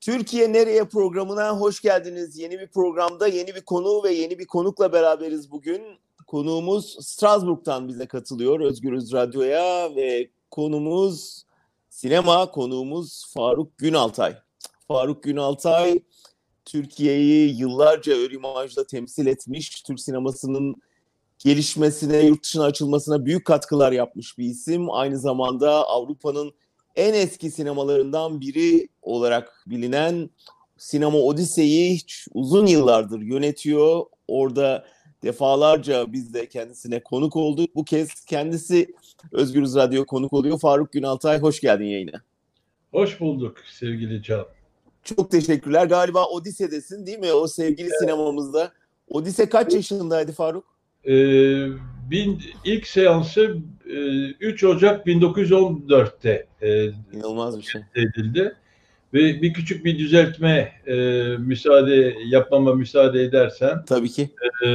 Türkiye Nereye programına hoş geldiniz. Yeni bir programda yeni bir konu ve yeni bir konukla beraberiz bugün. Konuğumuz Strasbourg'dan bize katılıyor Özgürüz Radyo'ya ve konumuz sinema, konuğumuz Faruk Günaltay. Faruk Günaltay Türkiye'yi yıllarca Örimaj'da temsil etmiş, Türk sinemasının gelişmesine, yurt dışına açılmasına büyük katkılar yapmış bir isim. Aynı zamanda Avrupa'nın en eski sinemalarından biri olarak bilinen Sinema Odise'yi uzun yıllardır yönetiyor. Orada defalarca biz de kendisine konuk olduk. Bu kez kendisi Özgürüz Radyo konuk oluyor. Faruk Günaltay hoş geldin yayına. Hoş bulduk sevgili Can. Çok teşekkürler. Galiba Odise'desin değil mi? O sevgili evet. sinemamızda. Odise kaç yaşındaydı Faruk? Ee, bin, ilk seansı e, 3 Ocak 1914'te e, İnanılmaz bir şey. edildi. Ve bir küçük bir düzeltme e, müsaade yapmama müsaade edersen. Tabii ki. E,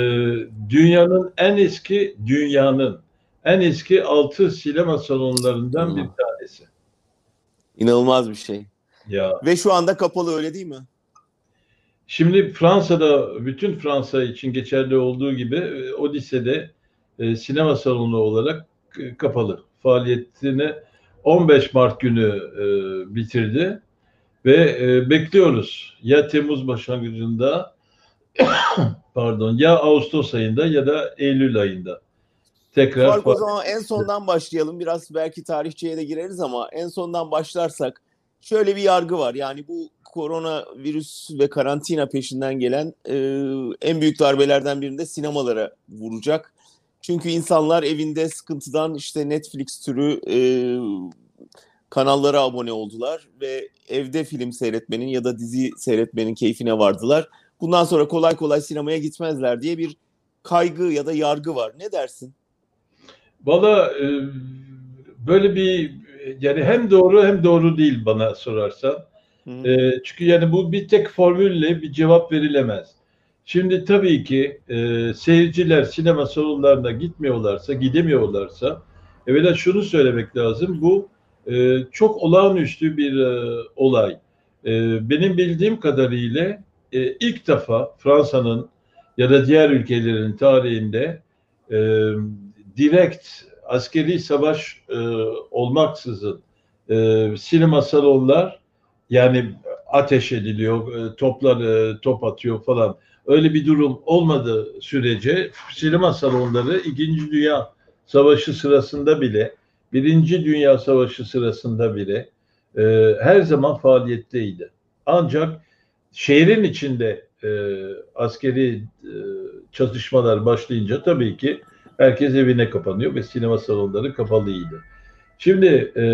dünyanın en eski dünyanın en eski altı sinema salonlarından hmm. bir tanesi. İnanılmaz bir şey. Ya. Ve şu anda kapalı öyle değil mi? Şimdi Fransa'da bütün Fransa için geçerli olduğu gibi e, Odise'de e, sinema salonu olarak e, kapalı. Faaliyetini 15 Mart günü e, bitirdi ve e, bekliyoruz ya Temmuz başlangıcında pardon ya Ağustos ayında ya da Eylül ayında. Tekrar Fark o zaman en sondan başlayalım. Biraz belki tarihçeye de gireriz ama en sondan başlarsak şöyle bir yargı var. Yani bu korona virüs ve karantina peşinden gelen e, en büyük darbelerden birinde sinemalara vuracak. Çünkü insanlar evinde sıkıntıdan işte Netflix türü e, kanallara abone oldular ve evde film seyretmenin ya da dizi seyretmenin keyfine vardılar. Bundan sonra kolay kolay sinemaya gitmezler diye bir kaygı ya da yargı var. Ne dersin? Valla e, böyle bir yani hem doğru hem doğru değil bana sorarsan. E, çünkü yani bu bir tek formülle bir cevap verilemez. Şimdi tabii ki e, seyirciler sinema salonlarına gitmiyorlarsa, gidemiyorlarsa evvela şunu söylemek lazım. Bu e, çok olağanüstü bir e, olay. E, benim bildiğim kadarıyla e, ilk defa Fransa'nın ya da diğer ülkelerin tarihinde e, direkt askeri savaş e, olmaksızın e, sinema salonlar yani ateş ediliyor, e, toplar e, top atıyor falan. Öyle bir durum olmadığı sürece sinema salonları İkinci Dünya Savaşı sırasında bile, Birinci Dünya Savaşı sırasında bile e, her zaman faaliyetteydi. Ancak şehrin içinde e, askeri e, çatışmalar başlayınca tabii ki herkes evine kapanıyor ve sinema salonları kapalıydı. Şimdi e,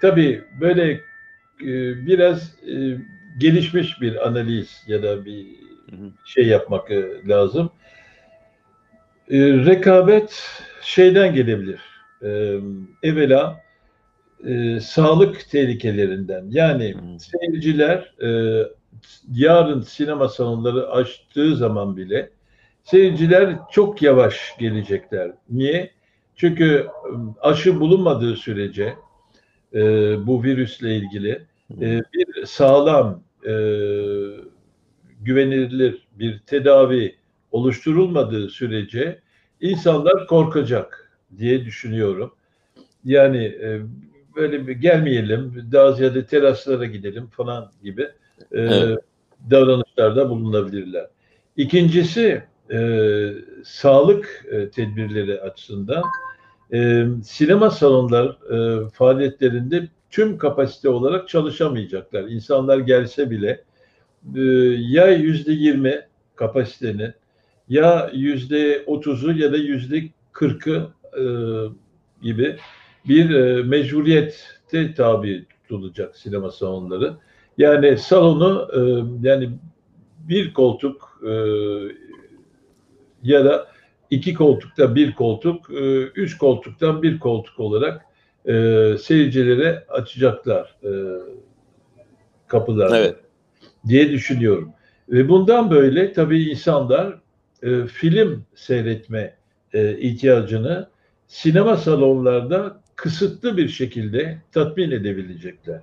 tabii böyle biraz e, gelişmiş bir analiz ya da bir şey yapmak e, lazım. E, rekabet şeyden gelebilir. E, evvela e, sağlık tehlikelerinden. Yani hmm. seyirciler e, yarın sinema salonları açtığı zaman bile seyirciler çok yavaş gelecekler. Niye? Çünkü aşı bulunmadığı sürece e, bu virüsle ilgili e, bir sağlam e, güvenilir bir tedavi oluşturulmadığı sürece insanlar korkacak diye düşünüyorum. Yani e, böyle bir gelmeyelim, daha ziyade teraslara gidelim falan gibi e, evet. davranışlarda bulunabilirler. İkincisi e, sağlık e, tedbirleri açısından e, sinema salonlar e, faaliyetlerinde tüm kapasite olarak çalışamayacaklar. İnsanlar gelse bile e, ya yüzde yirmi kapasitenin ya yüzde otuzu ya da yüzde kırkı e, gibi bir e, mecburiyette tabi tutulacak sinema salonları. Yani salonu e, yani bir koltuk e, ya da iki koltukta bir koltuk, e, üç koltuktan bir koltuk olarak e, seyircilere açacaklar e, kapıları evet. diye düşünüyorum. Ve bundan böyle tabii insanlar e, film seyretme e, ihtiyacını sinema salonlarda kısıtlı bir şekilde tatmin edebilecekler.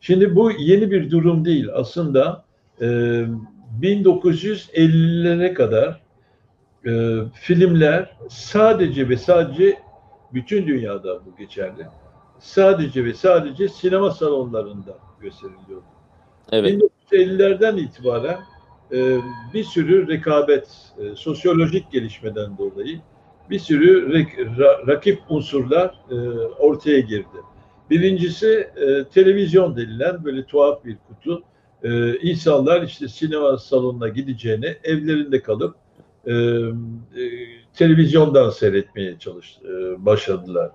Şimdi bu yeni bir durum değil. Aslında e, 1950'lere kadar e, filmler sadece ve sadece bütün dünyada bu geçerli. Sadece ve sadece sinema salonlarında gösteriliyordu. Evet. 1950'lerden itibaren e, bir sürü rekabet, e, sosyolojik gelişmeden dolayı bir sürü ra, rakip unsurlar e, ortaya girdi. Birincisi e, televizyon denilen böyle tuhaf bir kutu. E, insanlar işte sinema salonuna gideceğine evlerinde kalıp e, televizyondan seyretmeye çalış, e, başladılar.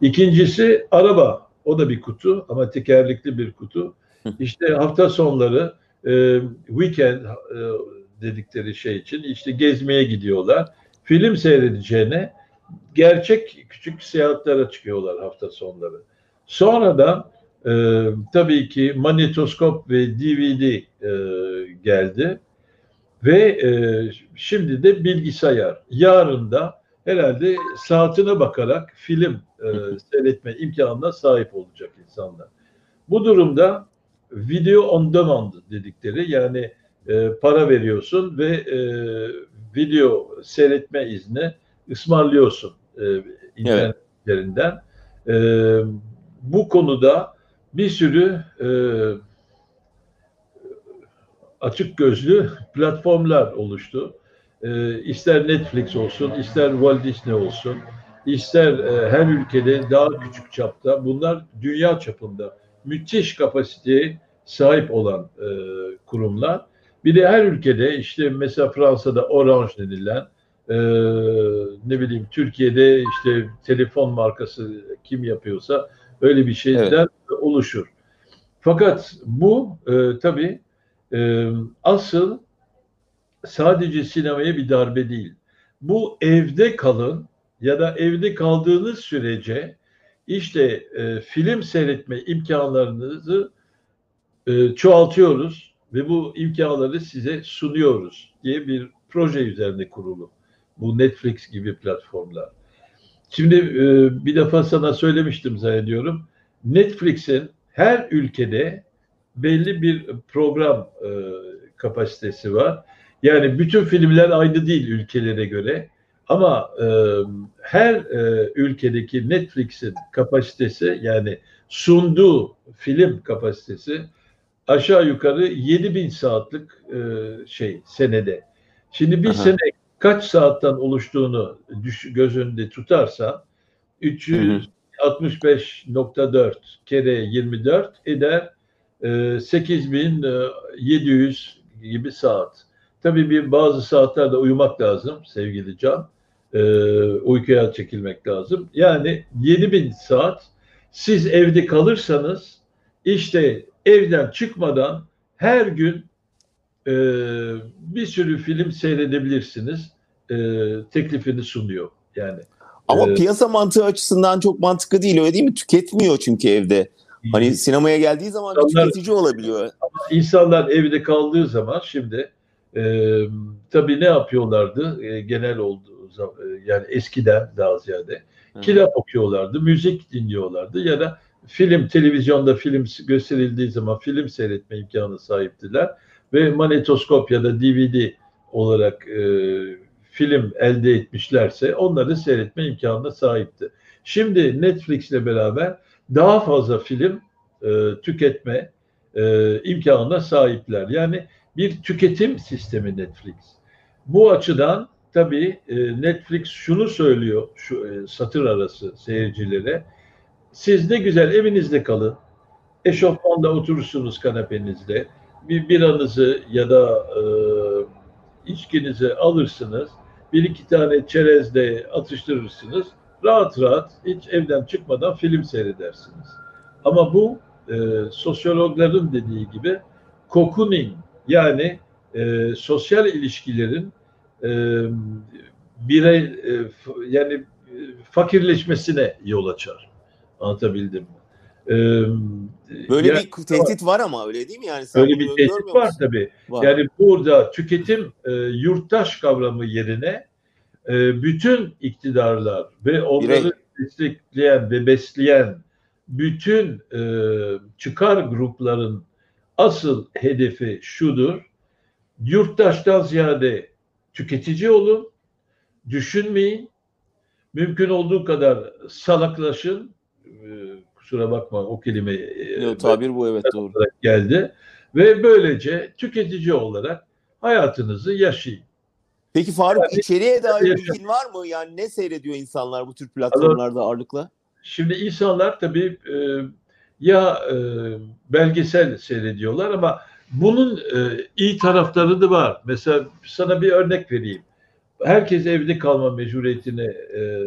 İkincisi araba. O da bir kutu ama tekerlekli bir kutu. İşte hafta sonları e, weekend e, dedikleri şey için işte gezmeye gidiyorlar. Film seyredeceğine gerçek küçük seyahatlere çıkıyorlar hafta sonları. Sonradan e, tabii ki manetoskop ve DVD e, geldi ve e, şimdi de bilgisayar. Yarın da herhalde saatine bakarak film e, seyretme imkanına sahip olacak insanlar. Bu durumda video on demand dedikleri yani e, para veriyorsun ve e, video seyretme izni ısmarlıyorsun e, internet evet. E, bu konuda bir sürü e, açık gözlü platformlar oluştu. E, ister Netflix olsun, ister Walt Disney olsun, ister e, her ülkede daha küçük çapta bunlar dünya çapında müthiş kapasiteye sahip olan e, kurumlar. Bir de her ülkede işte mesela Fransa'da Orange denilen e, ne bileyim Türkiye'de işte telefon markası kim yapıyorsa öyle bir şeyden evet. oluşur. Fakat bu e, tabii e, asıl sadece sinemaya bir darbe değil. Bu evde kalın ya da evde kaldığınız sürece işte e, film seyretme imkanlarınızı e, çoğaltıyoruz ve bu imkanları size sunuyoruz diye bir proje üzerinde kurulu. Bu Netflix gibi platformlar. Şimdi e, bir defa sana söylemiştim zannediyorum. Netflix'in her ülkede belli bir program e, kapasitesi var. Yani bütün filmler aynı değil ülkelere göre. Ama e, her e, ülkedeki Netflix'in kapasitesi yani sunduğu film kapasitesi aşağı yukarı 7000 saatlik e, şey senede. Şimdi bir Aha. sene kaç saatten oluştuğunu düş, göz önünde tutarsa 365.4 kere 24 eder 8700 gibi saat. Tabii bir bazı saatlerde uyumak lazım sevgili Can. E, uykuya çekilmek lazım. Yani 7000 saat siz evde kalırsanız işte evden çıkmadan her gün e, bir sürü film seyredebilirsiniz. E, teklifini sunuyor yani. Ama e, piyasa mantığı açısından çok mantıklı değil öyle değil mi? Tüketmiyor çünkü evde. Hani sinemaya geldiği zaman insanlar, tüketici olabiliyor. İnsanlar evde kaldığı zaman şimdi e, tabii ne yapıyorlardı e, genel olduğu zaman e, yani eskiden daha ziyade kitap okuyorlardı, müzik dinliyorlardı ya da film, televizyonda film gösterildiği zaman film seyretme imkanı sahiptiler ve manetoskop ya da DVD olarak e, film elde etmişlerse onları seyretme imkanına sahipti. Şimdi Netflix ile beraber daha fazla film e, tüketme e, imkanına sahipler. Yani bir tüketim sistemi Netflix. Bu açıdan tabii e, Netflix şunu söylüyor şu e, satır arası seyircilere siz ne güzel evinizde kalın. Eşofmanda oturursunuz kanepenizde. Bir biranızı ya da e, içkinizi alırsınız. Bir iki tane çerezle atıştırırsınız. Rahat rahat hiç evden çıkmadan film seyredersiniz. Ama bu e, sosyologların dediği gibi cocooning yani e, sosyal ilişkilerin e, birey e, yani fakirleşmesine yol açar. Anlatabildim mi? Ee, Böyle yani, bir tehdit var ama öyle değil mi yani? Sen öyle bir tehdit var tabii. Var. Yani burada tüketim e, yurttaş kavramı yerine e, bütün iktidarlar ve onları Birey. destekleyen ve besleyen bütün e, çıkar grupların asıl hedefi şudur. Yurttaştan ziyade tüketici olun, düşünmeyin, mümkün olduğu kadar salaklaşın. E, kusura bakma o kelime e, Yo, tabir bu evet doğru. geldi ve böylece tüketici olarak hayatınızı yaşayın. Peki Faruk yani, içeriye dair bilgin var mı? Yani ne seyrediyor insanlar bu tür platformlarda ağırlıkla? Şimdi insanlar tabii e, ya e, belgesel seyrediyorlar ama bunun e, iyi tarafları da var. Mesela sana bir örnek vereyim. Herkes evde kalma mecburiyetine e,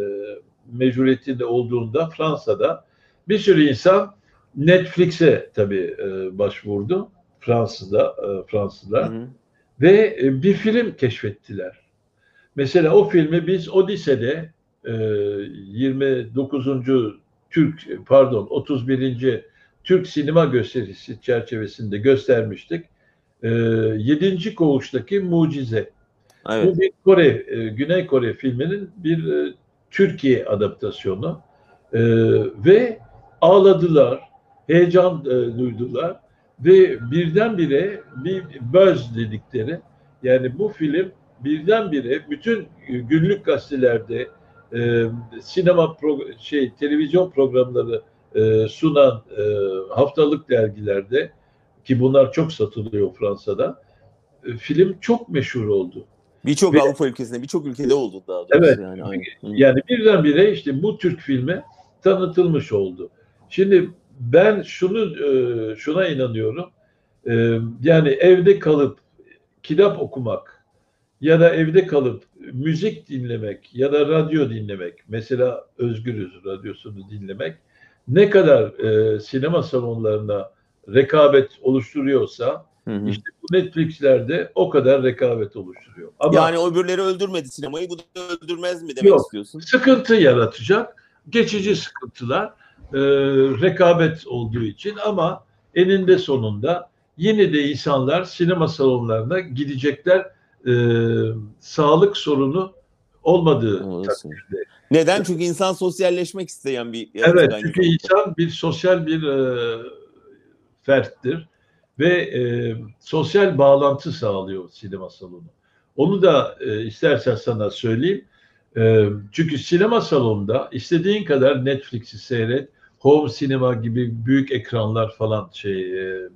mecburiyetinde olduğunda Fransa'da bir sürü insan Netflix'e tabii e, başvurdu. Fransa'da e, Fransızlar. Ve e, bir film keşfettiler. Mesela o filmi biz Odise'de e, 29. Türk pardon 31. Türk sinema gösterisi çerçevesinde göstermiştik. E, 7. Koğuş'taki Mucize. Evet. Bu bir Kore, e, Güney Kore filminin bir e, Türkiye adaptasyonu. E, ve ağladılar, heyecan e, duydular ve birdenbire bir buzz dedikleri yani bu film birdenbire bütün günlük gazetelerde e, sinema pro, şey televizyon programları e, sunan e, haftalık dergilerde ki bunlar çok satılıyor Fransa'da e, film çok meşhur oldu. Birçok Avrupa ülkesinde, birçok ülkede oldu daha doğrusu. Evet. Yani, aynı. yani birdenbire işte bu Türk filmi tanıtılmış oldu. Şimdi ben şunu e, şuna inanıyorum. E, yani evde kalıp kitap okumak ya da evde kalıp müzik dinlemek ya da radyo dinlemek, mesela Özgürüz radyosunu dinlemek ne kadar e, sinema salonlarına rekabet oluşturuyorsa hı hı. işte bu Netflix'lerde o kadar rekabet oluşturuyor. Ama, yani öbürleri öldürmedi sinemayı, bu da öldürmez mi demek yok, istiyorsun? Sıkıntı yaratacak, geçici sıkıntılar e, rekabet olduğu için ama eninde sonunda yine de insanlar sinema salonlarına gidecekler e, sağlık sorunu olmadığı takdirde. Neden? Çünkü insan sosyalleşmek isteyen bir Evet, çünkü insan bir sosyal bir e, ferttir ve e, sosyal bağlantı sağlıyor sinema salonu. Onu da e, istersen sana söyleyeyim. E, çünkü sinema salonunda istediğin kadar Netflix'i seyret, home sinema gibi büyük ekranlar falan şey e,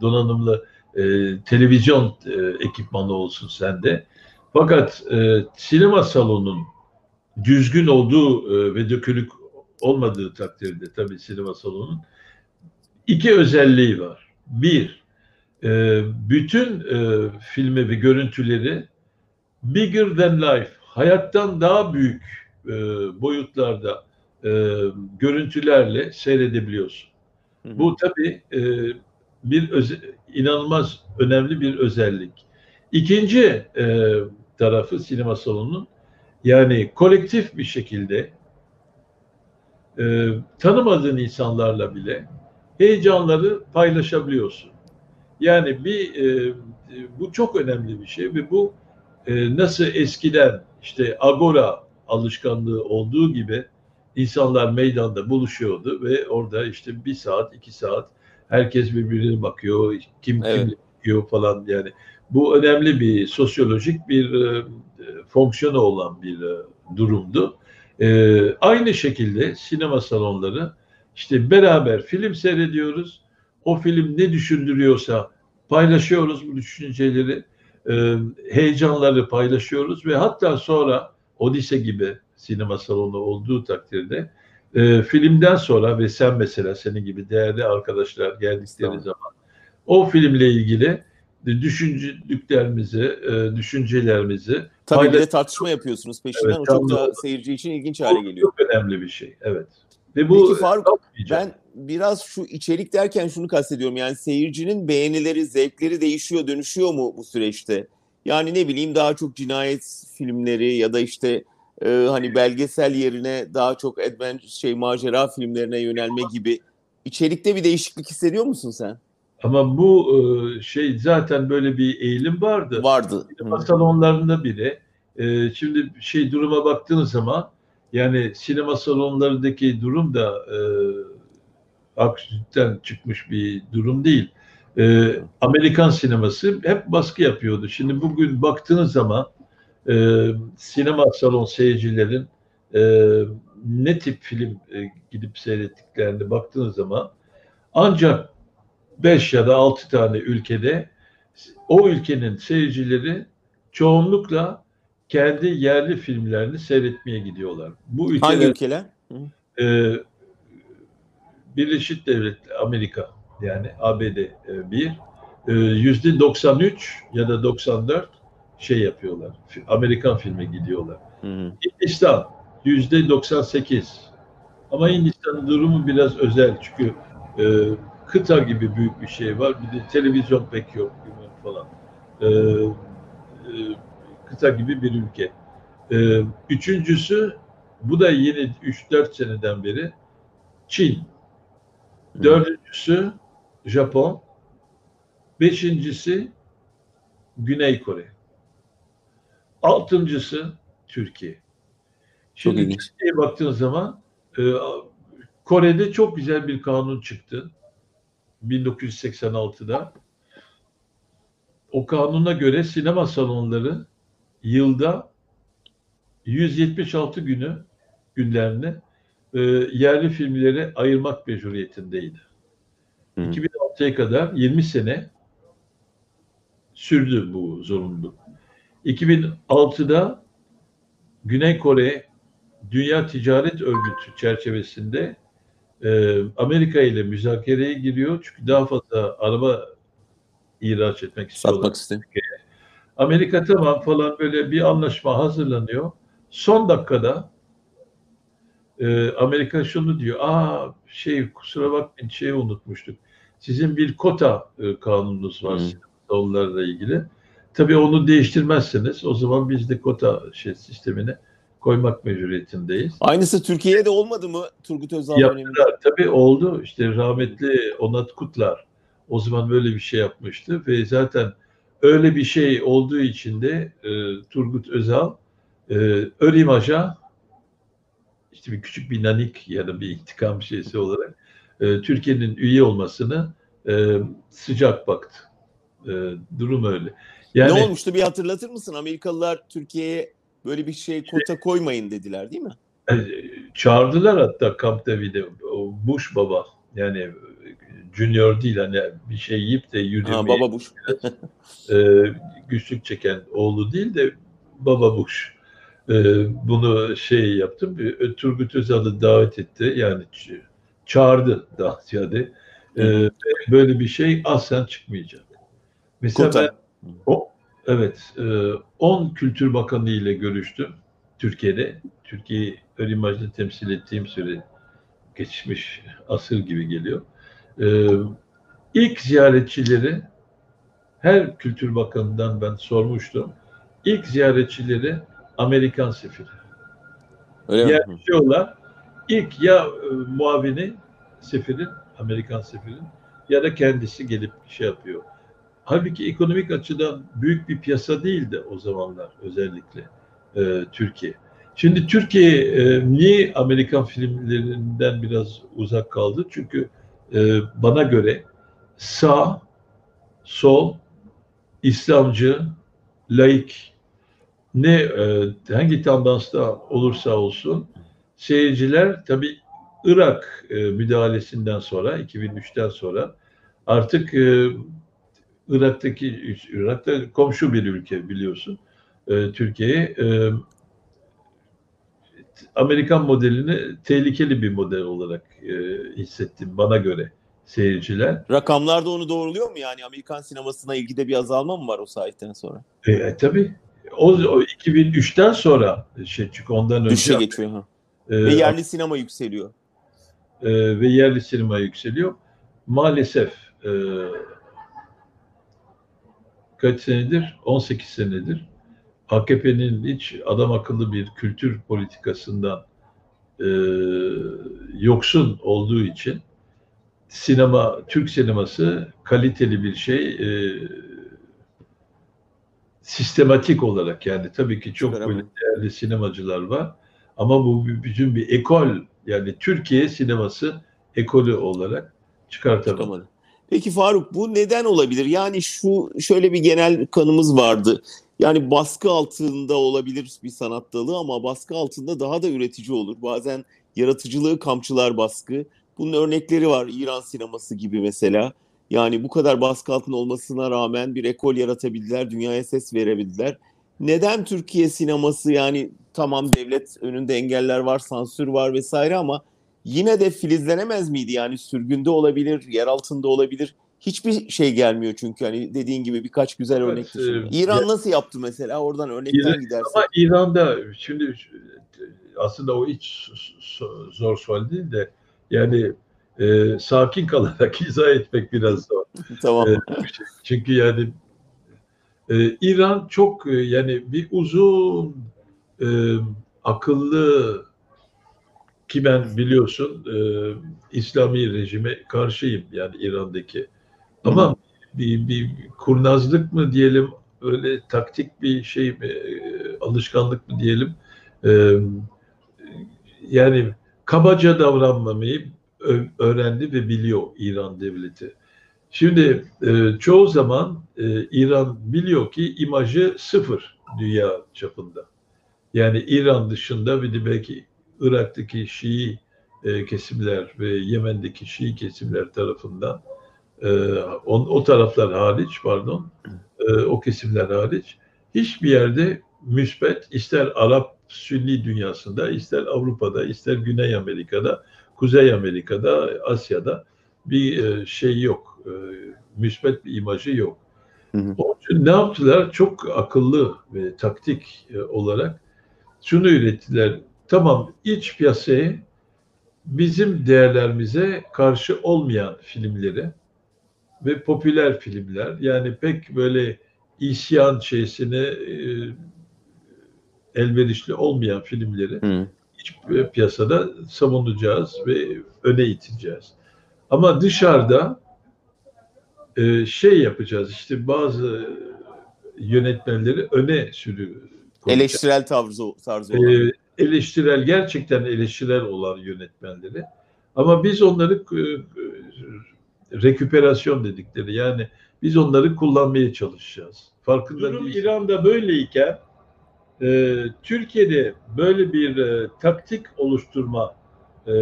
donanımlı e, televizyon e, ekipmanı olsun sende. Fakat e, sinema salonun düzgün olduğu e, ve dökülük olmadığı takdirde tabii sinema salonunun iki özelliği var. Bir, e, bütün e, filmi ve görüntüleri bigger than life, hayattan daha büyük e, boyutlarda e, görüntülerle seyredebiliyorsun. Hı hı. Bu tabii e, bir öze, inanılmaz önemli bir özellik. İkinci e, tarafı sinema salonunun yani kolektif bir şekilde e, tanımadığın insanlarla bile heyecanları paylaşabiliyorsun. Yani bir e, bu çok önemli bir şey ve bu e, nasıl eskiden işte agora alışkanlığı olduğu gibi insanlar meydanda buluşuyordu ve orada işte bir saat, iki saat herkes birbirine bakıyor, kim evet. kim bakıyor falan yani. Bu önemli bir sosyolojik bir e, fonksiyonu olan bir e, durumdu. E, aynı şekilde sinema salonları işte beraber film seyrediyoruz. O film ne düşündürüyorsa paylaşıyoruz bu düşünceleri, e, heyecanları paylaşıyoruz ve hatta sonra Odise gibi sinema salonu olduğu takdirde e, filmden sonra ve sen mesela senin gibi değerli arkadaşlar geldikleri zaman o filmle ilgili düşündüklerimizi, e, düşüncelerimizi Tabii bir de tartışma yapıyorsunuz peşinden. Evet, o çok da seyirci için ilginç hale geliyor. Çok önemli bir şey. Evet. Ve bu Peki Faruk ben biraz şu içerik derken şunu kastediyorum. Yani seyircinin beğenileri, zevkleri değişiyor, dönüşüyor mu bu süreçte? Yani ne bileyim daha çok cinayet filmleri ya da işte e, hani belgesel yerine daha çok adventure şey macera filmlerine yönelme gibi içerikte bir değişiklik hissediyor musun sen? Ama bu e, şey zaten böyle bir eğilim vardı. Vardı. Sinema salonlarında bile e, şimdi şey duruma baktığınız zaman yani sinema salonlarındaki durum da e, aksütten çıkmış bir durum değil. E, Amerikan sineması hep baskı yapıyordu. Şimdi bugün baktığınız zaman e, sinema salon seyircilerin e, ne tip film e, gidip seyrettiklerine baktığınız zaman ancak 5 ya da 6 tane ülkede o ülkenin seyircileri çoğunlukla kendi yerli filmlerini seyretmeye gidiyorlar. Bu ülkeler, Hangi ülkeler? E, Birleşik Devletler, Amerika yani ABD e, bir e, yüzde 93 ya da 94 şey yapıyorlar. Amerikan filme gidiyorlar. Hı Hindistan yüzde 98. Ama Hindistan'ın durumu biraz özel çünkü e, kıta gibi büyük bir şey var. Bir de televizyon pek yok falan. E, e, kıta gibi bir ülke. E, üçüncüsü bu da yeni 3-4 seneden beri Çin. Dördüncüsü Japon. Beşincisi Güney Kore. Altıncısı Türkiye. Şimdi çok Türkiye'ye baktığın zaman e, Kore'de çok güzel bir kanun çıktı. 1986'da. O kanuna göre sinema salonları yılda 176 günü günlerini e, yerli filmlere ayırmak mecburiyetindeydi. Hmm. 2006'ya kadar 20 sene sürdü bu zorunluluk. 2006'da Güney Kore Dünya Ticaret Örgütü çerçevesinde e, Amerika ile müzakereye giriyor. Çünkü daha fazla araba ihraç etmek istiyorlar. Satmak istiyor. Amerika tamam falan böyle bir anlaşma hazırlanıyor. Son dakikada e, Amerika şunu diyor. Aa şey kusura bakmayın şeyi unutmuştuk. Sizin bir kota e, kanununuz var hmm. ilgili. Tabii onu değiştirmezseniz o zaman biz de kota şey sistemini koymak mecburiyetindeyiz. Aynısı Türkiye'de olmadı mı Turgut Özal Yaptılar. Tabii oldu. İşte rahmetli Onat Kutlar o zaman böyle bir şey yapmıştı ve zaten öyle bir şey olduğu için de e, Turgut Özal e, Örimaja işte bir küçük bir nanik ya da bir intikam şeysi olarak e, Türkiye'nin üye olmasını e, sıcak baktı. E, durum öyle. Yani, ne olmuştu bir hatırlatır mısın? Amerikalılar Türkiye'ye böyle bir şey kota koymayın dediler değil mi? E, çağırdılar hatta Camp David'e Bush baba yani junior değil hani bir şey yiyip de yürümeyi baba Bush. e, güçlük çeken oğlu değil de baba Bush. E, bunu şey yaptım. Turgut Özal'ı davet etti. Yani çağırdı daha ziyade. E, böyle bir şey aslen çıkmayacak. Mesela Kota. ben, o, evet 10 e, Kültür Bakanı ile görüştüm Türkiye'de. Türkiye'yi ön imajda temsil ettiğim süre geçmiş asır gibi geliyor. Ee, ilk ziyaretçileri her Kültür Bakanı'ndan ben sormuştum. İlk ziyaretçileri Amerikan sefiri. Öyle Yerleşiyorlar. İlk ya e, muavini sefirin, Amerikan sefirin ya da kendisi gelip şey yapıyor. Halbuki ekonomik açıdan büyük bir piyasa değildi o zamanlar özellikle e, Türkiye. Şimdi Türkiye e, niye Amerikan filmlerinden biraz uzak kaldı? Çünkü e, bana göre sağ, sol, İslamcı, laik ne e, hangi tandansta olursa olsun seyirciler tabi Irak e, müdahalesinden sonra 2003'ten sonra artık e, Irak'taki Irak'ta komşu bir ülke biliyorsun e, Türkiye'ye e, Amerikan modelini tehlikeli bir model olarak e, hissettim bana göre seyirciler. Rakamlar da onu doğruluyor mu yani Amerikan sinemasına ilgide bir azalma mı var o saatten sonra? E, e tabii. O, o 2003'ten sonra şey çünkü ondan önce düşe geçiyor ha. E, ve yerli sinema yükseliyor. E, ve yerli sinema yükseliyor. Maalesef e, kaç senedir? 18 senedir AKP'nin hiç adam akıllı bir kültür politikasından e, yoksun olduğu için sinema, Türk sineması kaliteli bir şey e, sistematik olarak yani tabii ki çok böyle değerli sinemacılar var ama bu bütün bir ekol yani Türkiye sineması ekolü olarak çıkartamadı. Çıkamadı. Peki Faruk bu neden olabilir? Yani şu şöyle bir genel kanımız vardı. Yani baskı altında olabilir bir sanat dalı ama baskı altında daha da üretici olur. Bazen yaratıcılığı kamçılar baskı. Bunun örnekleri var İran sineması gibi mesela. Yani bu kadar baskı altında olmasına rağmen bir ekol yaratabildiler, dünyaya ses verebildiler. Neden Türkiye sineması yani tamam devlet önünde engeller var, sansür var vesaire ama yine de filizlenemez miydi? Yani sürgünde olabilir, yer altında olabilir. Hiçbir şey gelmiyor çünkü hani dediğin gibi birkaç güzel evet, örnek dışında. E, İran nasıl yaptı mesela? Oradan örnekten İran, gidersin. Ama İran'da şimdi aslında o hiç zor sual değil de yani e, sakin kalarak izah etmek biraz zor. tamam. E, çünkü yani e, İran çok e, yani bir uzun e, akıllı ki ben biliyorsun e, İslami rejime karşıyım yani İran'daki. Ama bir, bir kurnazlık mı diyelim öyle taktik bir şey mi e, alışkanlık mı diyelim e, yani kabaca davranmamayı öğrendi ve biliyor İran devleti. Şimdi e, çoğu zaman e, İran biliyor ki imajı sıfır dünya çapında. Yani İran dışında bir de belki Irak'taki Şii e, kesimler ve Yemen'deki Şii kesimler tarafından e, on, o taraflar hariç pardon e, o kesimler hariç hiçbir yerde müsbet ister Arap Sünni dünyasında ister Avrupa'da ister Güney Amerika'da Kuzey Amerika'da Asya'da bir e, şey yok e, müsbet bir imajı yok. Hı hı. Onun için ne yaptılar? Çok akıllı ve taktik e, olarak şunu ürettiler. Tamam iç piyasaya bizim değerlerimize karşı olmayan filmleri ve popüler filmler yani pek böyle isyan şeysine e, elverişli olmayan filmleri Hı. iç piyasada savunacağız ve öne iteceğiz. Ama dışarıda e, şey yapacağız işte bazı yönetmenleri öne sürü eleştirel tarzı tarzı olan. E, eleştirel gerçekten eleştirel olan yönetmenleri ama biz onları e, reküperasyon dedikleri yani biz onları kullanmaya çalışacağız. Farkında Durum değil. İran'da böyleyken e, Türkiye'de böyle bir e, taktik oluşturma e,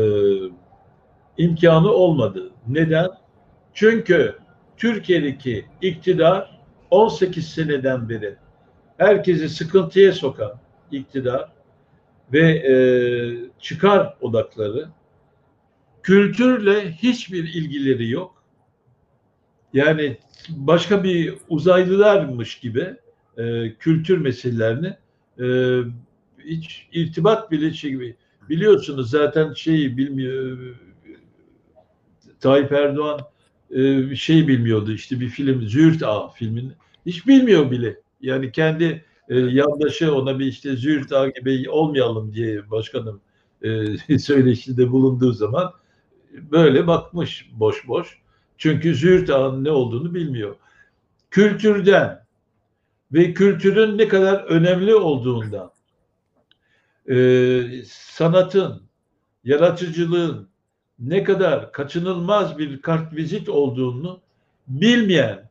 imkanı olmadı. Neden? Çünkü Türkiye'deki iktidar 18 seneden beri herkesi sıkıntıya sokan iktidar ve e, çıkar odakları kültürle hiçbir ilgileri yok. Yani başka bir uzaylılarmış gibi e, kültür meselelerini e, hiç irtibat bile şey gibi biliyorsunuz zaten şeyi bilmiyor Tayyip Erdoğan e, şey bilmiyordu işte bir film Züğürt Ağa filmin hiç bilmiyor bile. Yani kendi e, yandaşı ona bir işte Züğürt Ağa gibi olmayalım diye başkanım e, söyleşide bulunduğu zaman böyle bakmış boş boş. Çünkü Züğürt Ağa'nın ne olduğunu bilmiyor. Kültürden ve kültürün ne kadar önemli olduğundan e, sanatın, yaratıcılığın, ne kadar kaçınılmaz bir kartvizit olduğunu bilmeyen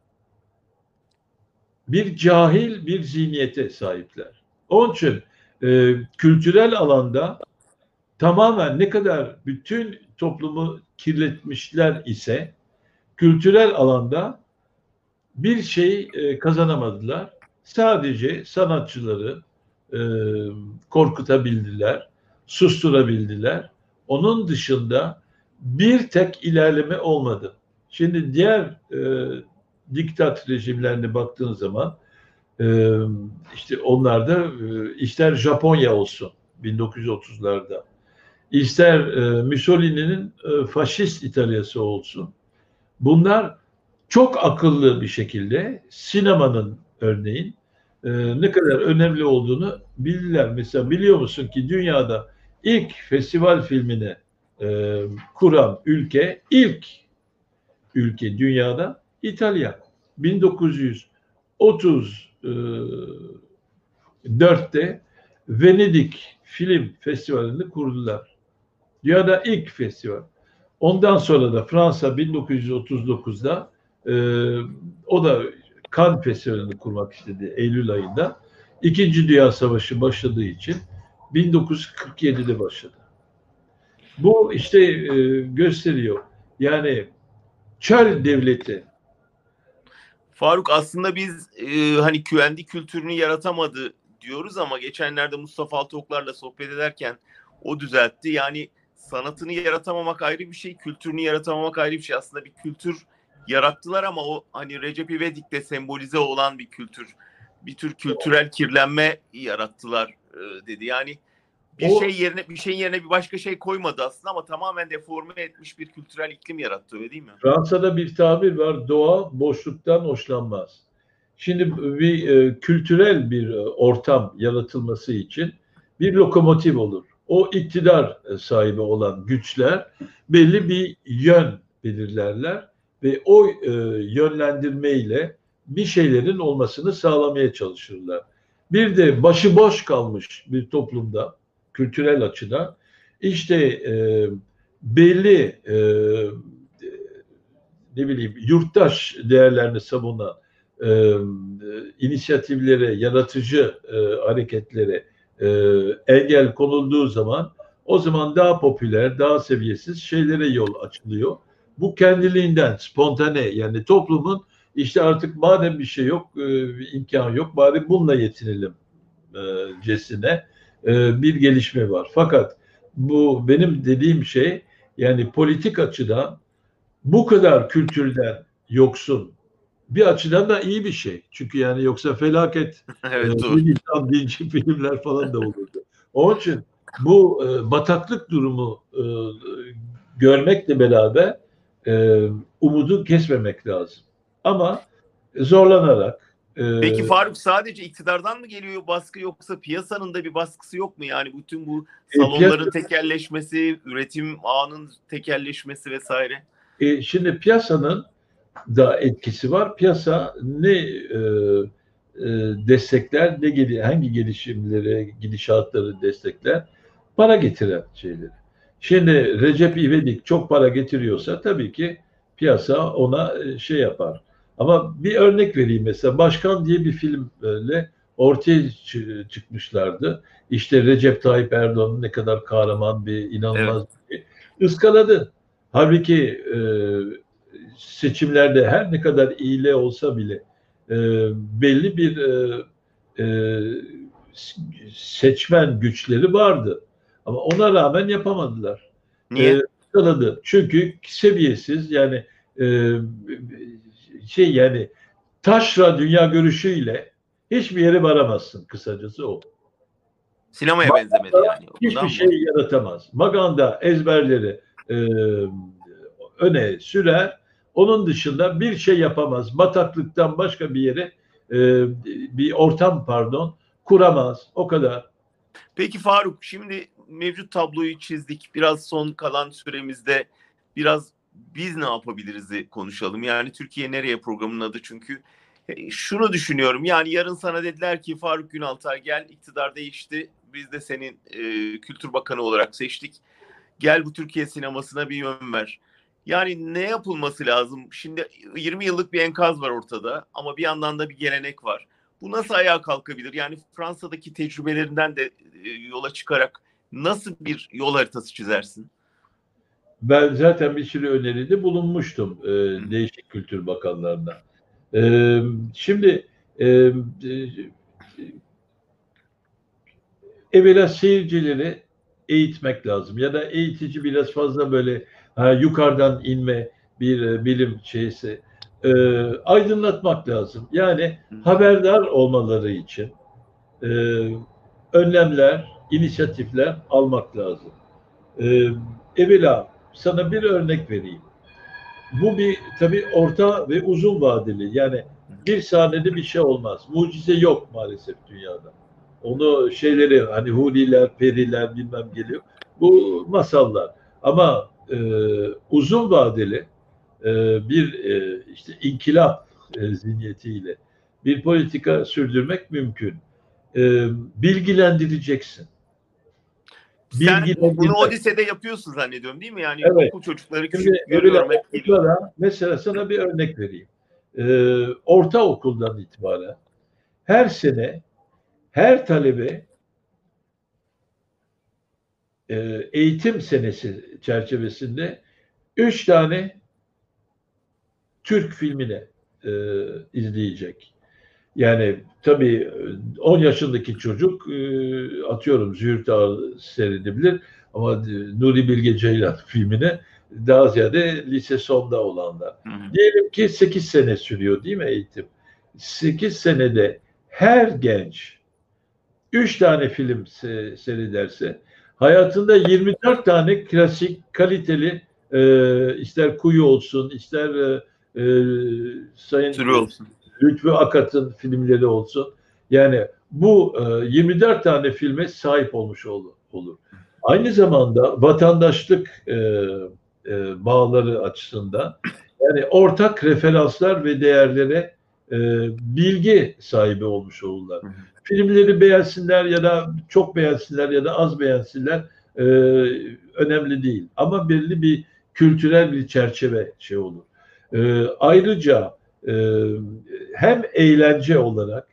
bir cahil bir zihniyete sahipler. Onun için e, kültürel alanda tamamen ne kadar bütün toplumu kirletmişler ise kültürel alanda bir şey e, kazanamadılar. Sadece sanatçıları e, korkutabildiler, susturabildiler. Onun dışında bir tek ilerleme olmadı. Şimdi diğer e, diktat rejimlerine baktığın zaman e, işte onlarda e, ister Japonya olsun 1930'larda ister e, Mussolini'nin e, faşist İtalya'sı olsun bunlar çok akıllı bir şekilde sinemanın örneğin e, ne kadar önemli olduğunu bildiler. Mesela biliyor musun ki dünyada ilk festival filmine e, kuran ülke ilk ülke dünyada İtalya. 1934'te e, Venedik Film Festivali'ni kurdular. Dünyada ilk festival. Ondan sonra da Fransa 1939'da e, o da Kan Festivali'ni kurmak istedi Eylül ayında. İkinci Dünya Savaşı başladığı için 1947'de başladı. Bu işte e, gösteriyor. Yani Çar devleti Faruk aslında biz e, hani kendi kültürünü yaratamadı diyoruz ama geçenlerde Mustafa Altıoklar'la sohbet ederken o düzeltti. Yani sanatını yaratamamak ayrı bir şey, kültürünü yaratamamak ayrı bir şey. Aslında bir kültür yarattılar ama o hani Recep İvedik'te sembolize olan bir kültür. Bir tür kültürel kirlenme yarattılar e, dedi. Yani bir o, şey yerine bir şeyin yerine bir başka şey koymadı aslında ama tamamen deforme etmiş bir kültürel iklim yarattı öyle değil mi? Fransa'da bir tabir var. Doğa boşluktan hoşlanmaz. Şimdi bir e, kültürel bir e, ortam yaratılması için bir lokomotif olur. O iktidar e, sahibi olan güçler belli bir yön belirlerler ve o e, yönlendirmeyle bir şeylerin olmasını sağlamaya çalışırlar. Bir de başıboş kalmış bir toplumda kültürel açıdan işte e, belli e, ne bileyim yurttaş değerlerini savunan e, inisiyatiflere, yaratıcı e, hareketlere e, engel konulduğu zaman o zaman daha popüler, daha seviyesiz şeylere yol açılıyor. Bu kendiliğinden, spontane yani toplumun işte artık madem bir şey yok, e, imkan yok bari bununla yetinelim e, cesine e, bir gelişme var. Fakat bu benim dediğim şey yani politik açıdan bu kadar kültürden yoksun bir açıdan da iyi bir şey. Çünkü yani yoksa felaket evet, e, insan dinci filmler falan da olurdu. Onun için bu e, bataklık durumu e, görmekle beraber e, umudu kesmemek lazım. Ama zorlanarak Peki Faruk sadece iktidardan mı geliyor baskı yoksa piyasanın da bir baskısı yok mu? Yani bütün bu salonların e, piyasa... tekelleşmesi, üretim ağının tekelleşmesi vesaire. E, şimdi piyasanın da etkisi var. Piyasa ne e, e, destekler, ne gel hangi gelişimleri, gidişatları destekler? Para getiren şeyleri. Şimdi Recep İvedik çok para getiriyorsa tabii ki piyasa ona e, şey yapar. Ama bir örnek vereyim mesela. Başkan diye bir filmle ortaya çıkmışlardı. İşte Recep Tayyip Erdoğan'ın ne kadar kahraman bir, inanılmaz evet. bir ıskaladı. Halbuki e, seçimlerde her ne kadar iyile olsa bile e, belli bir e, e, seçmen güçleri vardı. Ama ona rağmen yapamadılar. Niye? E, ıskaladı. Çünkü seviyesiz yani e, şey yani taşra dünya görüşüyle hiçbir yere varamazsın kısacası o. Sinemaya Maganda benzemedi yani. Hiçbir şey mı? yaratamaz. Maganda ezberleri e, öne sürer. Onun dışında bir şey yapamaz. Bataklıktan başka bir yere e, bir ortam pardon kuramaz. O kadar. Peki Faruk şimdi mevcut tabloyu çizdik. Biraz son kalan süremizde biraz biz ne yapabiliriz konuşalım. Yani Türkiye nereye programın adı çünkü e, şunu düşünüyorum. Yani yarın sana dediler ki Faruk Günaltay gel iktidar değişti. Biz de senin e, Kültür Bakanı olarak seçtik. Gel bu Türkiye sinemasına bir yön ver. Yani ne yapılması lazım? Şimdi 20 yıllık bir enkaz var ortada ama bir yandan da bir gelenek var. Bu nasıl ayağa kalkabilir? Yani Fransa'daki tecrübelerinden de e, yola çıkarak nasıl bir yol haritası çizersin? Ben zaten bir sürü öneride bulunmuştum e, değişik kültür bakanlarına. E, şimdi e, e, evvela seyircileri eğitmek lazım ya da eğitici biraz fazla böyle ha, yukarıdan inme bir e, bilim şeysi e, aydınlatmak lazım. Yani haberdar olmaları için e, önlemler, inisiyatifler almak lazım. E, evvela sana bir örnek vereyim. Bu bir tabii orta ve uzun vadeli. Yani bir sahnede bir şey olmaz. Mucize yok maalesef dünyada. Onu şeyleri hani huriler, periler bilmem geliyor. Bu masallar. Ama e, uzun vadeli e, bir e, işte inkılap e, zihniyetiyle bir politika sürdürmek mümkün. E, bilgilendireceksin. Sen bunu Odise'de yapıyorsun zannediyorum değil mi? Yani evet. okul çocukları küçük Şimdi, görüyorum hep geliyor. Mesela sana bir örnek vereyim. Ee, ortaokuldan itibaren her sene her talebe e, eğitim senesi çerçevesinde üç tane Türk filmine e, izleyecek. Yani tabii 10 yaşındaki çocuk e, atıyorum Züğürt Ağa seyredebilir ama Nuri Bilge Ceylan filmine daha ziyade lise sonda olanlar. Hı hı. Diyelim ki 8 sene sürüyor değil mi eğitim? 8 senede her genç 3 tane film se seyrederse hayatında 24 tane klasik kaliteli e, ister Kuyu olsun ister e, e, Sayın Türü olsun. Lütfü Akat'ın filmleri olsun. Yani bu e, 24 tane filme sahip olmuş olur. olur. Aynı zamanda vatandaşlık e, e, bağları açısından yani ortak referanslar ve değerlere e, bilgi sahibi olmuş olurlar. Filmleri beğensinler ya da çok beğensinler ya da az beğensinler e, önemli değil. Ama belli bir kültürel bir çerçeve şey olur. E, ayrıca hem eğlence olarak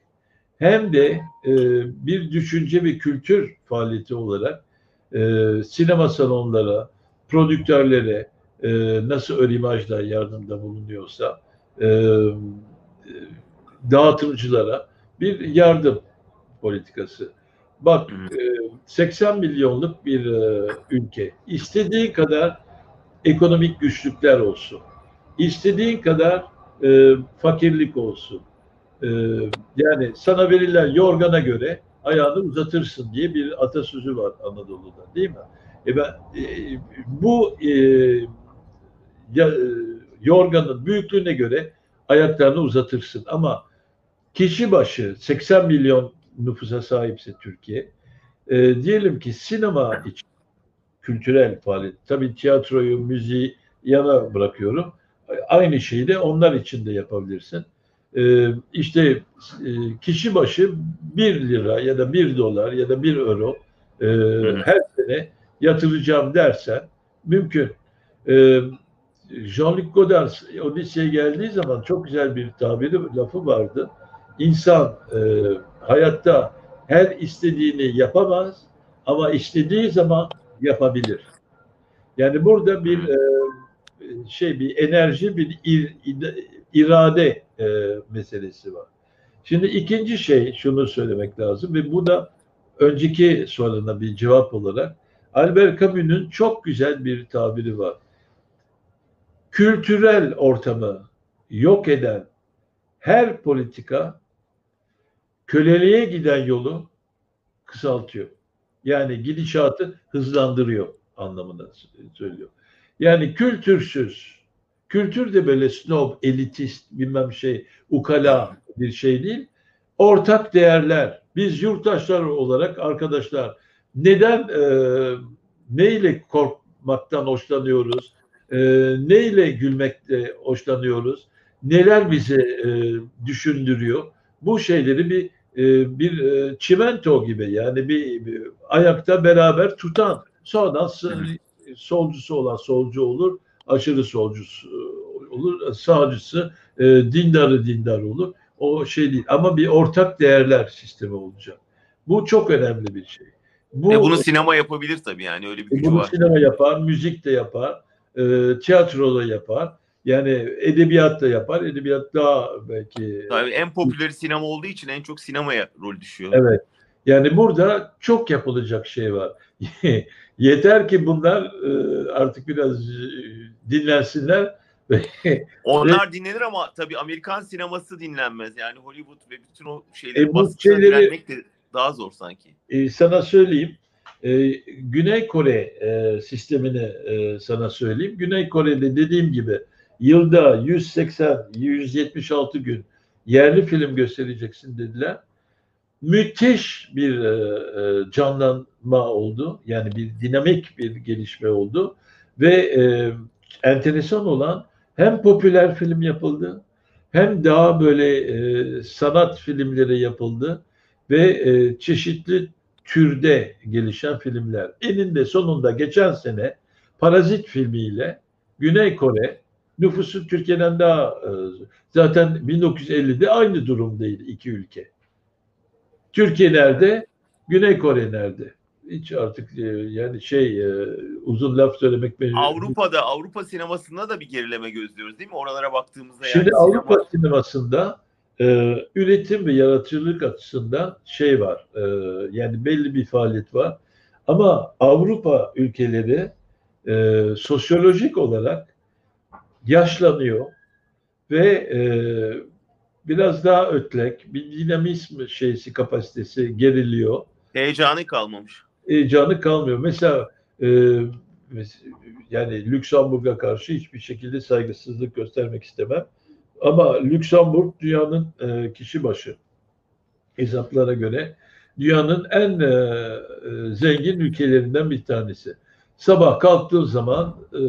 hem de e, bir düşünce ve kültür faaliyeti olarak e, sinema salonlara, prodüktörlere e, nasıl ön imajla yardımda bulunuyorsa e, dağıtımcılara bir yardım politikası. Bak e, 80 milyonluk bir e, ülke. istediği kadar ekonomik güçlükler olsun. İstediğin kadar e, fakirlik olsun. E, yani sana verilen yorgana göre ayağını uzatırsın diye bir atasözü var Anadolu'da değil mi? E ben e, bu e, ya, e, yorganın büyüklüğüne göre ayaklarını uzatırsın ama kişi başı 80 milyon nüfusa sahipse Türkiye e, diyelim ki sinema için kültürel faaliyet tabii tiyatroyu, müziği yana bırakıyorum aynı şeyi de onlar için de yapabilirsin. Ee, işte e, kişi başı 1 lira ya da 1 dolar ya da 1 euro e, her sene yatıracağım dersen mümkün. Ee, Jean-Luc Godard o liseye geldiği zaman çok güzel bir tabiri, lafı vardı. İnsan e, hayatta her istediğini yapamaz ama istediği zaman yapabilir. Yani burada bir e, şey bir enerji, bir ir, irade e, meselesi var. Şimdi ikinci şey şunu söylemek lazım ve bu da önceki soruna bir cevap olarak Albert Camus'un çok güzel bir tabiri var. Kültürel ortamı yok eden her politika köleliğe giden yolu kısaltıyor. Yani gidişatı hızlandırıyor anlamında söylüyor. Yani kültürsüz, kültür de böyle snob, elitist, bilmem şey, ukala bir şey değil. Ortak değerler. Biz yurttaşlar olarak arkadaşlar neden e, neyle korkmaktan hoşlanıyoruz? E, neyle gülmekte hoşlanıyoruz? Neler bizi e, düşündürüyor? Bu şeyleri bir e, bir e, çimento gibi yani bir, bir ayakta beraber tutan sonradan solcusu olan solcu olur, aşırı solcusu e, olur, sağcısı e, dindarı dindar olur. O şey değil ama bir ortak değerler sistemi olacak. Bu çok önemli bir şey. Bu, e bunu sinema yapabilir tabii yani öyle bir gücü bunu var. sinema yapar, müzik de yapar, e, tiyatro da yapar. Yani edebiyat da yapar. Edebiyat daha belki... Tabii en popüler sinema olduğu için en çok sinemaya rol düşüyor. Evet. Yani burada çok yapılacak şey var. Yeter ki bunlar e, artık biraz e, dinlensinler. Onlar dinlenir ama tabii Amerikan sineması dinlenmez. Yani Hollywood ve bütün o şeyleri e, bu şeyleri, de daha zor sanki. E, sana söyleyeyim. E, Güney Kore e, sistemini e, sana söyleyeyim. Güney Kore'de dediğim gibi yılda 180-176 gün yerli film göstereceksin dediler müthiş bir e, e, canlanma oldu. Yani bir dinamik bir gelişme oldu. Ve e, enteresan olan hem popüler film yapıldı hem daha böyle e, sanat filmleri yapıldı ve e, çeşitli türde gelişen filmler. Eninde sonunda geçen sene Parazit filmiyle Güney Kore nüfusu Türkiye'den daha e, zaten 1950'de aynı durumdaydı iki ülke. Türkiye nerede? Güney Kore nerede? Hiç artık e, yani şey e, uzun laf söylemek mecbur. Avrupa'da Avrupa sinemasında da bir gerileme gözlüyoruz değil mi? Oralara baktığımızda Şimdi yani Avrupa sinema... sinemasında e, üretim ve yaratıcılık açısından şey var. E, yani belli bir faaliyet var. Ama Avrupa ülkeleri e, sosyolojik olarak yaşlanıyor ve e, biraz daha ötlek, bir dinamizm şeysi kapasitesi geriliyor. Heyecanı kalmamış. Heyecanı kalmıyor. Mesela e, yani Lüksemburg'a karşı hiçbir şekilde saygısızlık göstermek istemem. Ama Lüksemburg dünyanın e, kişi başı hesaplara göre dünyanın en e, e, zengin ülkelerinden bir tanesi. Sabah kalktığın zaman e,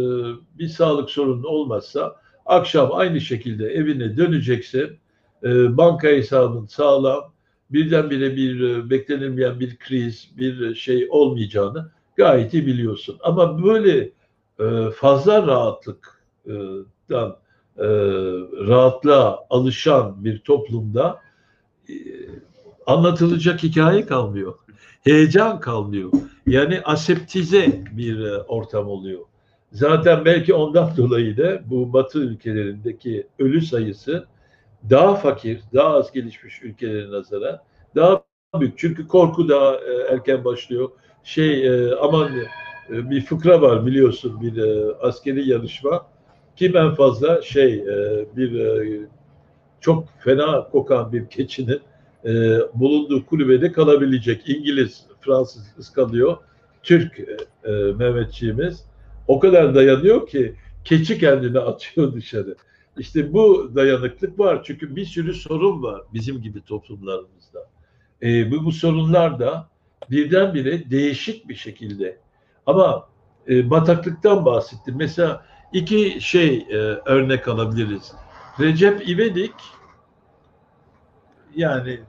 bir sağlık sorunu olmazsa akşam aynı şekilde evine döneceksin. E, banka hesabın sağlam, birdenbire bir e, beklenilmeyen bir kriz, bir şey olmayacağını gayet iyi biliyorsun. Ama böyle e, fazla rahatlıktan e, rahatlığa alışan bir toplumda e, anlatılacak hikaye kalmıyor. Heyecan kalmıyor. Yani aseptize bir e, ortam oluyor. Zaten belki ondan dolayı da bu Batı ülkelerindeki ölü sayısı daha fakir, daha az gelişmiş ülkelere nazaran daha büyük. Çünkü korku daha e, erken başlıyor. Şey e, aman bir fıkra var biliyorsun bir askeri yarışma. Kim en fazla şey bir çok fena kokan bir keçinin bulunduğu kulübede kalabilecek. İngiliz, Fransız ıskalıyor. Türk e, Mehmetçiğimiz o kadar dayanıyor ki keçi kendini atıyor dışarı. İşte bu dayanıklık var. Çünkü bir sürü sorun var bizim gibi toplumlarımızda. E, bu, bu sorunlar da birdenbire değişik bir şekilde. Ama e, bataklıktan bahsettim. Mesela iki şey e, örnek alabiliriz. Recep İvedik yani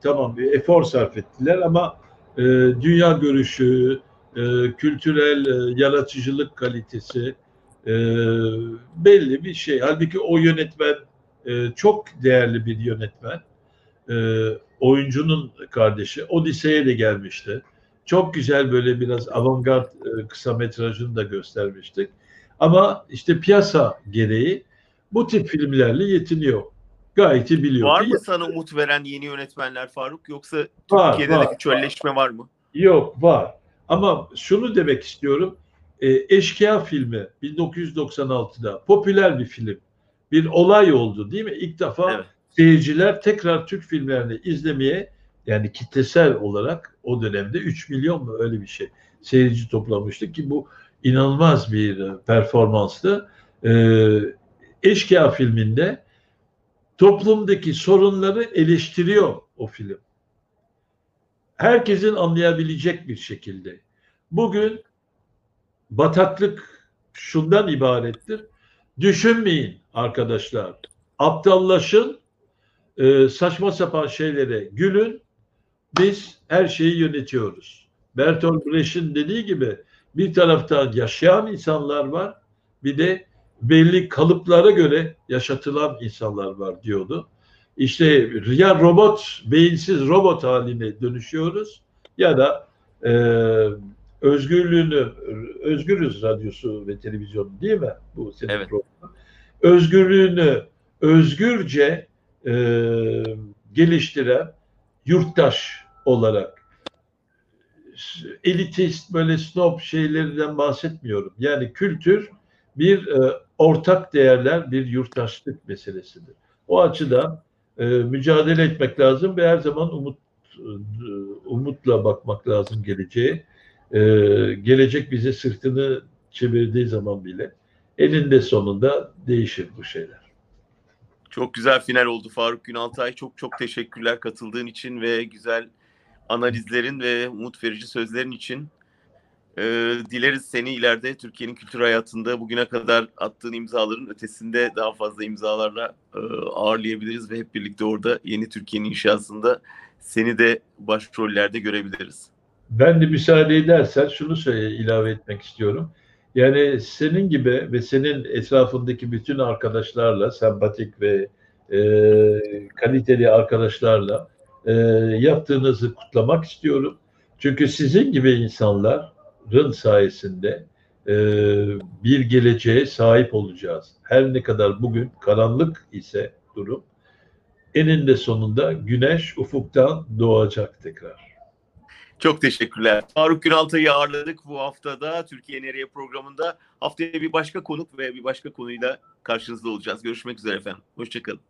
tamam bir efor sarf ettiler ama e, dünya görüşü, e, kültürel e, yaratıcılık kalitesi e, belli bir şey. Halbuki o yönetmen e, çok değerli bir yönetmen. E, oyuncunun kardeşi. Odise'ye de gelmişti. Çok güzel böyle biraz avantgard e, kısa metrajını da göstermiştik. Ama işte piyasa gereği bu tip filmlerle yetiniyor gayet iyi biliyor. Var mı sana umut veren yeni yönetmenler Faruk yoksa var, Türkiye'de var, de bir çölleşme var. var mı? Yok var. Ama şunu demek istiyorum. E, Eşkıya filmi 1996'da popüler bir film. Bir olay oldu değil mi? İlk defa evet. seyirciler tekrar Türk filmlerini izlemeye yani kitlesel olarak o dönemde 3 milyon mu öyle bir şey seyirci toplamıştı ki bu inanılmaz bir performanstı. Ee, Eşkıya filminde toplumdaki sorunları eleştiriyor o film. Herkesin anlayabilecek bir şekilde. Bugün bataklık şundan ibarettir. Düşünmeyin arkadaşlar. Aptallaşın, e, saçma sapan şeylere gülün. Biz her şeyi yönetiyoruz. Bertolt Brecht'in dediği gibi bir tarafta yaşayan insanlar var, bir de belli kalıplara göre yaşatılan insanlar var diyordu. İşte ya robot, beyinsiz robot haline dönüşüyoruz ya da e, özgürlüğünü, özgürüz radyosu ve televizyonu değil mi? Bu senin evet. programın. Özgürlüğünü özgürce e, geliştiren yurttaş olarak elitist böyle snob şeylerden bahsetmiyorum. Yani kültür bir e, ortak değerler, bir yurttaşlık meselesidir. O açıdan e, mücadele etmek lazım ve her zaman umut e, umutla bakmak lazım geleceğe. E, gelecek bize sırtını çevirdiği zaman bile elinde sonunda değişir bu şeyler. Çok güzel final oldu Faruk Günaltay. Çok çok teşekkürler katıldığın için ve güzel analizlerin ve umut verici sözlerin için. Ee, dileriz seni ileride Türkiye'nin kültür hayatında bugüne kadar attığın imzaların ötesinde daha fazla imzalarla e, ağırlayabiliriz ve hep birlikte orada yeni Türkiye'nin inşasında seni de başrollerde görebiliriz. Ben de müsaade edersen şunu söyle, ilave etmek istiyorum. Yani senin gibi ve senin etrafındaki bütün arkadaşlarla, sempatik ve e, kaliteli arkadaşlarla e, yaptığınızı kutlamak istiyorum. Çünkü sizin gibi insanların sayesinde e, bir geleceğe sahip olacağız. Her ne kadar bugün karanlık ise durum, eninde sonunda güneş ufuktan doğacak tekrar. Çok teşekkürler. Faruk Günaltay'ı ağırladık bu haftada Türkiye Nereye programında. Haftaya bir başka konuk ve bir başka konuyla karşınızda olacağız. Görüşmek üzere efendim. Hoşçakalın.